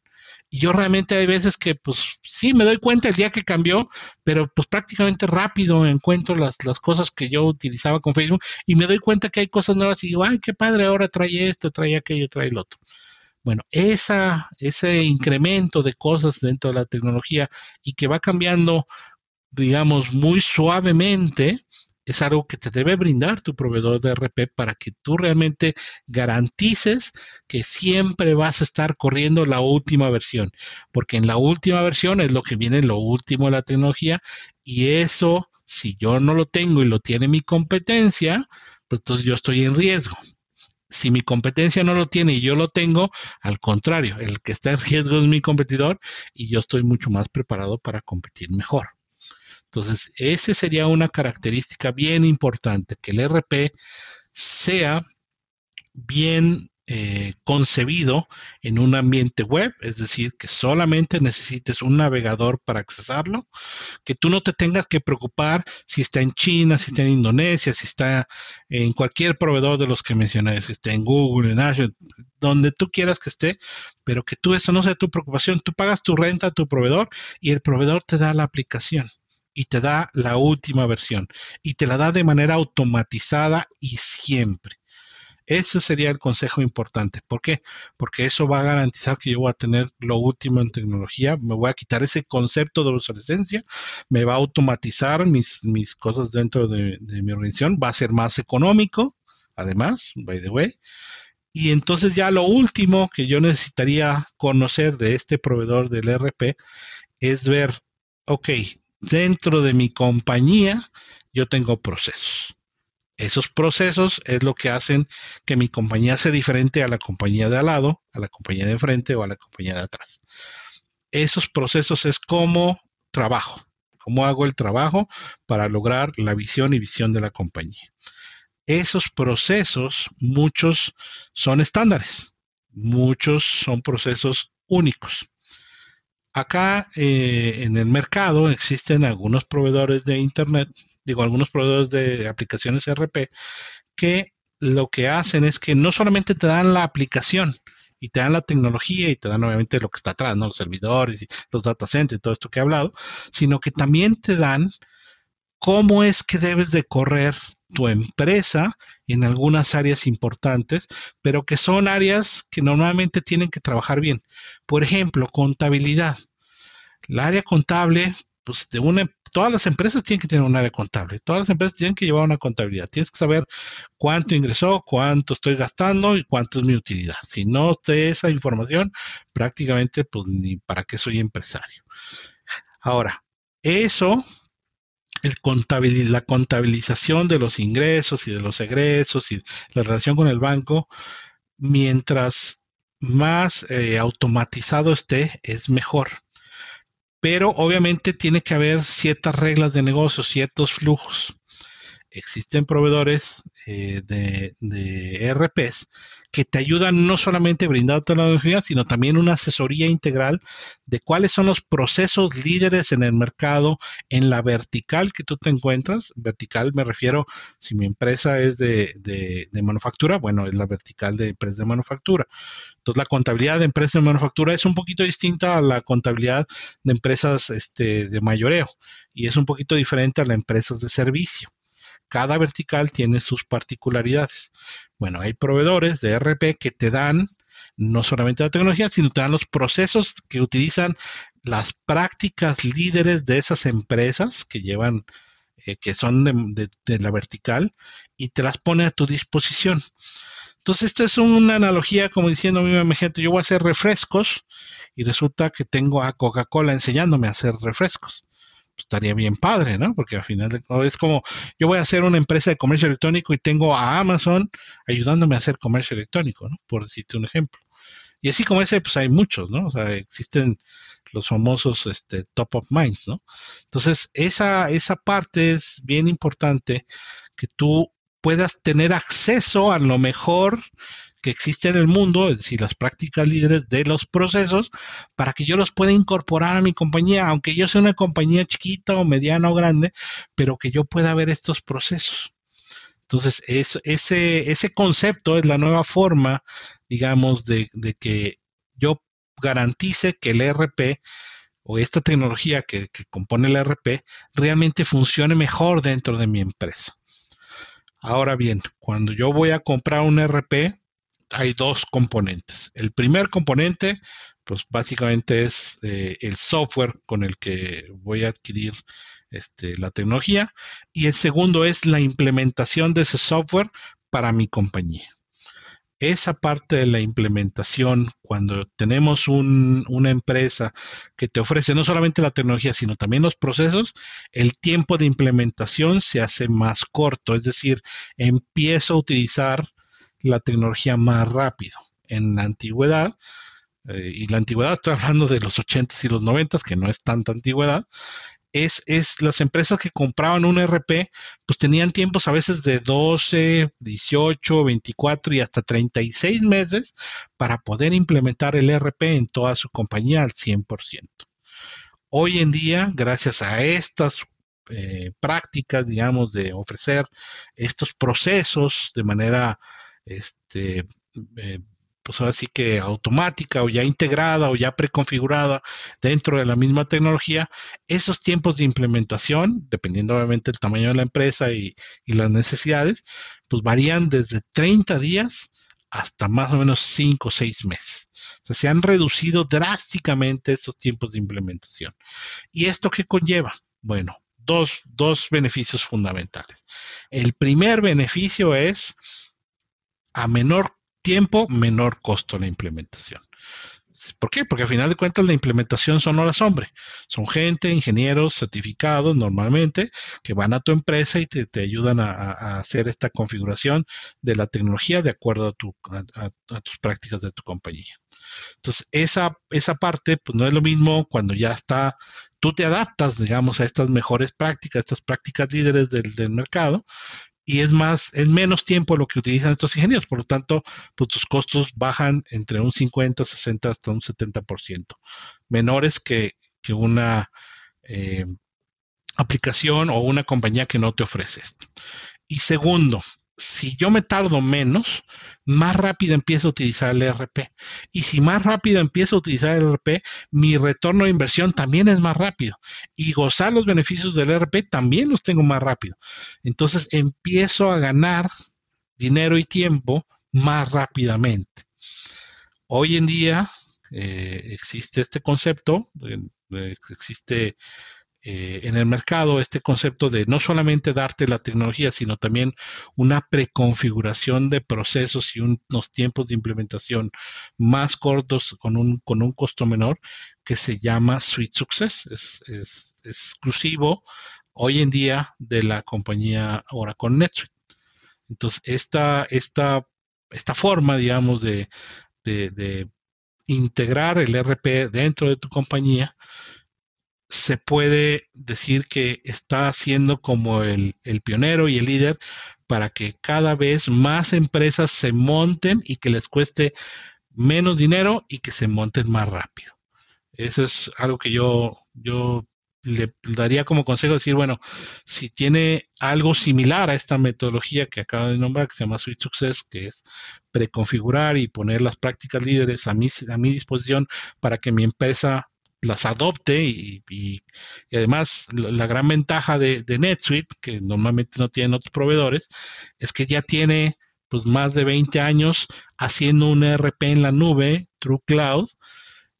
y yo realmente hay veces que, pues sí, me doy cuenta el día que cambió, pero pues prácticamente rápido encuentro las, las cosas que yo utilizaba con Facebook y me doy cuenta que hay cosas nuevas y digo, ay, qué padre, ahora trae esto, trae aquello, trae el otro. Bueno, esa, ese incremento de cosas dentro de la tecnología y que va cambiando, digamos, muy suavemente, es algo que te debe brindar tu proveedor de RP para que tú realmente garantices que siempre vas a estar corriendo la última versión, porque en la última versión es lo que viene lo último de la tecnología y eso, si yo no lo tengo y lo tiene mi competencia, pues entonces yo estoy en riesgo. Si mi competencia no lo tiene y yo lo tengo, al contrario, el que está en riesgo es mi competidor y yo estoy mucho más preparado para competir mejor. Entonces, esa sería una característica bien importante, que el RP sea bien eh, concebido en un ambiente web, es decir, que solamente necesites un navegador para accesarlo, que tú no te tengas que preocupar si está en China, si está en Indonesia, si está en cualquier proveedor de los que mencioné, si está en Google, en Azure, donde tú quieras que esté, pero que tú eso no sea tu preocupación, tú pagas tu renta a tu proveedor y el proveedor te da la aplicación y te da la última versión y te la da de manera automatizada y siempre. Ese sería el consejo importante. ¿Por qué? Porque eso va a garantizar que yo voy a tener lo último en tecnología, me voy a quitar ese concepto de obsolescencia, me va a automatizar mis, mis cosas dentro de, de mi organización, va a ser más económico, además, by the way. Y entonces ya lo último que yo necesitaría conocer de este proveedor del RP es ver, ok, dentro de mi compañía yo tengo procesos. Esos procesos es lo que hacen que mi compañía sea diferente a la compañía de al lado, a la compañía de enfrente o a la compañía de atrás. Esos procesos es cómo trabajo, cómo hago el trabajo para lograr la visión y visión de la compañía. Esos procesos, muchos son estándares, muchos son procesos únicos. Acá eh, en el mercado existen algunos proveedores de Internet, digo, algunos proveedores de aplicaciones RP que lo que hacen es que no solamente te dan la aplicación y te dan la tecnología y te dan obviamente lo que está atrás, ¿no? Los servidores y los data centers y todo esto que he hablado, sino que también te dan cómo es que debes de correr tu empresa en algunas áreas importantes, pero que son áreas que normalmente tienen que trabajar bien. Por ejemplo, contabilidad. El área contable, pues de una, todas las empresas tienen que tener un área contable, todas las empresas tienen que llevar una contabilidad. Tienes que saber cuánto ingresó, cuánto estoy gastando y cuánto es mi utilidad. Si no sé esa información, prácticamente, pues ni para qué soy empresario. Ahora, eso la contabilización de los ingresos y de los egresos y la relación con el banco, mientras más eh, automatizado esté, es mejor. Pero obviamente tiene que haber ciertas reglas de negocio, ciertos flujos. Existen proveedores eh, de, de ERPs que te ayudan no solamente a brindar tecnología, sino también una asesoría integral de cuáles son los procesos líderes en el mercado en la vertical que tú te encuentras. Vertical me refiero, si mi empresa es de, manufactura, bueno, es la vertical de empresas de manufactura. Entonces, la contabilidad de empresas de manufactura es un poquito distinta a la contabilidad de empresas este, de mayoreo y es un poquito diferente a las empresas de servicio cada vertical tiene sus particularidades. Bueno, hay proveedores de RP que te dan no solamente la tecnología, sino te dan los procesos que utilizan las prácticas líderes de esas empresas que llevan, eh, que son de, la vertical, y te las pone a tu disposición. Entonces, esta es una analogía como diciendo, mi gente, yo voy a hacer refrescos y resulta que tengo a Coca-Cola enseñándome a hacer refrescos estaría bien padre, ¿no? Porque al final es como, yo voy a hacer una empresa de comercio electrónico y tengo a Amazon ayudándome a hacer comercio electrónico, ¿no? Por decirte un ejemplo. Y así como ese, pues hay muchos, ¿no? O sea, existen los famosos este, top of minds, ¿no? Entonces, esa, esa parte es bien importante que tú puedas tener acceso a lo mejor que existe en el mundo, es decir, las prácticas líderes de los procesos, para que yo los pueda incorporar a mi compañía, aunque yo sea una compañía chiquita o mediana o grande, pero que yo pueda ver estos procesos. Entonces, ese, ese concepto es la nueva forma, digamos, de, que yo garantice que el ERP o esta tecnología que, que, compone el ERP realmente funcione mejor dentro de mi empresa. Ahora bien, cuando yo voy a comprar un ERP, hay dos componentes. El primer componente, pues básicamente es eh, el software con el que voy a adquirir este, la tecnología. Y el segundo es la implementación de ese software para mi compañía. Esa parte de la implementación, cuando tenemos una empresa que te ofrece no solamente la tecnología, sino también los procesos, el tiempo de implementación se hace más corto. Es decir, empiezo a utilizar la tecnología más rápido. En la antigüedad, eh, y la antigüedad estoy hablando de los 80s y los 90s, que no es tanta antigüedad, es, es, las empresas que compraban un RP, pues tenían tiempos a veces de 12, 18, 24 y hasta 36 meses para poder implementar el RP en toda su compañía al 100%. Hoy en día, gracias a estas eh, prácticas, digamos, de ofrecer estos procesos de manera este, eh, pues así que automática o ya integrada o ya preconfigurada dentro de la misma tecnología, esos tiempos de implementación, dependiendo obviamente del tamaño de la empresa y, las necesidades, pues varían desde 30 días hasta más o menos 5 o 6 meses. O sea, se han reducido drásticamente estos tiempos de implementación. ¿Y esto qué conlleva? Bueno, dos, dos beneficios fundamentales. El primer beneficio es a menor tiempo, menor costo la implementación. ¿Por qué? Porque al final de cuentas la implementación son horas hombre. Son gente, ingenieros certificados normalmente que van a tu empresa y te, ayudan a, hacer esta configuración de la tecnología de acuerdo a, a, tus prácticas de tu compañía. Entonces, esa, esa parte, pues no es lo mismo cuando ya está, tú te adaptas, digamos, a estas mejores prácticas, estas prácticas líderes del, del mercado, y es más, es menos tiempo lo que utilizan estos ingenieros, por lo tanto, pues tus costos bajan entre un 50, 60 hasta un 70%, menores que, una eh, aplicación o una compañía que no te ofrece esto. Y segundo, si yo me tardo menos, más rápido empiezo a utilizar el ERP. Y si más rápido empiezo a utilizar el ERP, mi retorno de inversión también es más rápido. Y gozar los beneficios del ERP también los tengo más rápido. Entonces empiezo a ganar dinero y tiempo más rápidamente. Hoy en día eh, existe este concepto, eh, existe eh, en el mercado este concepto de no solamente darte la tecnología, sino también una preconfiguración de procesos y unos tiempos de implementación más cortos con un, con un costo menor que se llama Suite Success. Es, exclusivo hoy en día de la compañía Oracle NetSuite. Entonces, esta, esta, esta forma, digamos, de, de integrar el RP dentro de tu compañía se puede decir que está siendo como el, el, pionero y el líder para que cada vez más empresas se monten y que les cueste menos dinero y que se monten más rápido. Eso es algo que yo, yo le daría como consejo decir, bueno, si tiene algo similar a esta metodología que acaba de nombrar, que se llama Suite Success, que es preconfigurar y poner las prácticas líderes a mi, a mi disposición para que mi empresa las adopte y, además la, gran ventaja de, NetSuite, que normalmente no tienen otros proveedores, es que ya tiene pues más de 20 años haciendo un ERP en la nube, True Cloud,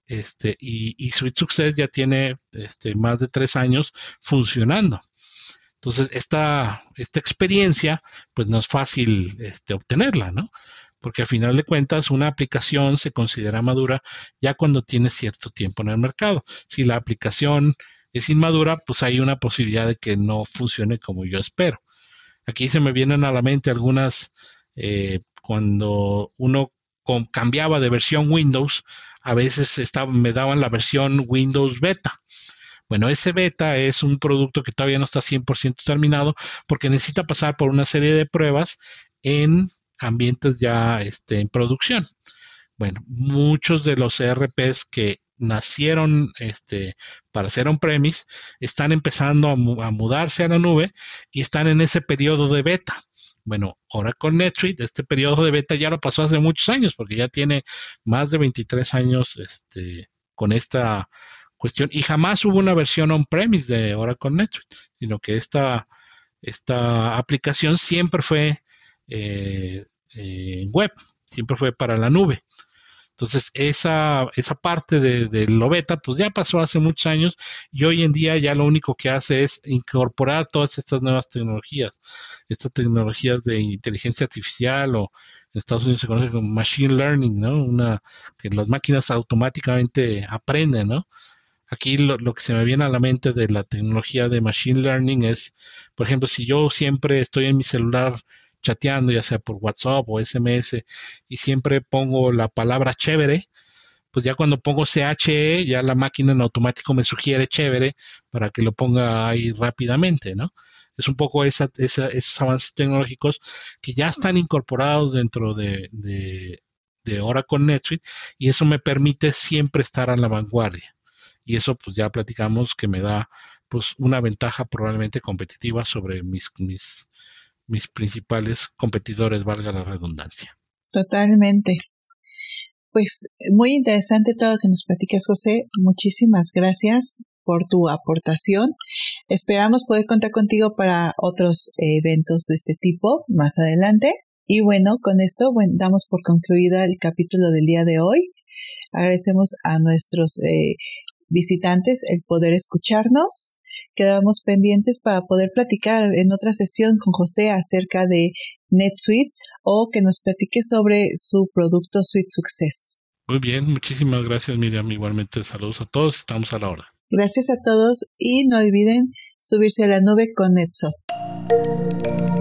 este, y, y Suite Success ya tiene este, más de tres años funcionando. Entonces, esta, esta experiencia, pues no es fácil este, obtenerla, ¿no? Porque a final de cuentas, una aplicación se considera madura ya cuando tiene cierto tiempo en el mercado. Si la aplicación es inmadura, pues hay una posibilidad de que no funcione como yo espero. Aquí se me vienen a la mente algunas, eh, cuando uno cambiaba de versión Windows, a veces me daban la versión Windows Beta. Bueno, ese beta es un producto que todavía no está 100% terminado porque necesita pasar por una serie de pruebas en ambientes ya este, en producción. Bueno, muchos de los ERPs que nacieron este, para ser on-premise están empezando a, mudarse a la nube y están en ese periodo de beta. Bueno, ahora con NetSuite, este periodo de beta ya lo pasó hace muchos años, porque ya tiene más de 23 años este, con esta cuestión. Y jamás hubo una versión on-premise de Oracle NetSuite, sino que esta, esta aplicación siempre fue eh, eh, web, siempre fue para la nube. Entonces, esa, esa parte de, de lo beta, pues ya pasó hace muchos años y hoy en día ya lo único que hace es incorporar todas estas nuevas tecnologías, estas tecnologías de inteligencia artificial o en Estados Unidos se conoce como machine learning, ¿no? Una que las máquinas automáticamente aprenden, ¿no? Aquí lo, lo, que se me viene a la mente de la tecnología de machine learning es, por ejemplo, si yo siempre estoy en mi celular chateando, ya sea por WhatsApp o SMS, y siempre pongo la palabra chévere, pues ya cuando pongo CHE, ya la máquina en automático me sugiere chévere para que lo ponga ahí rápidamente, ¿no? Es un poco esa, esos avances tecnológicos que ya están incorporados dentro de, de, de Oracle NetSuite y eso me permite siempre estar a la vanguardia. Y eso pues ya platicamos que me da pues una ventaja probablemente competitiva sobre mis mis principales competidores, valga la redundancia. Totalmente. Pues muy interesante todo lo que nos platicas, José. Muchísimas gracias por tu aportación. Esperamos poder contar contigo para otros eventos de este tipo más adelante. Y bueno, con esto damos por concluida el capítulo del día de hoy. Agradecemos a nuestros eh, visitantes el poder escucharnos quedamos pendientes para poder platicar en otra sesión con José acerca de NetSuite o que nos platique sobre su producto Suite Success. Muy bien, muchísimas gracias Miriam. Igualmente saludos a todos, estamos a la hora. Gracias a todos y no olviden subirse a la nube con NetSuite.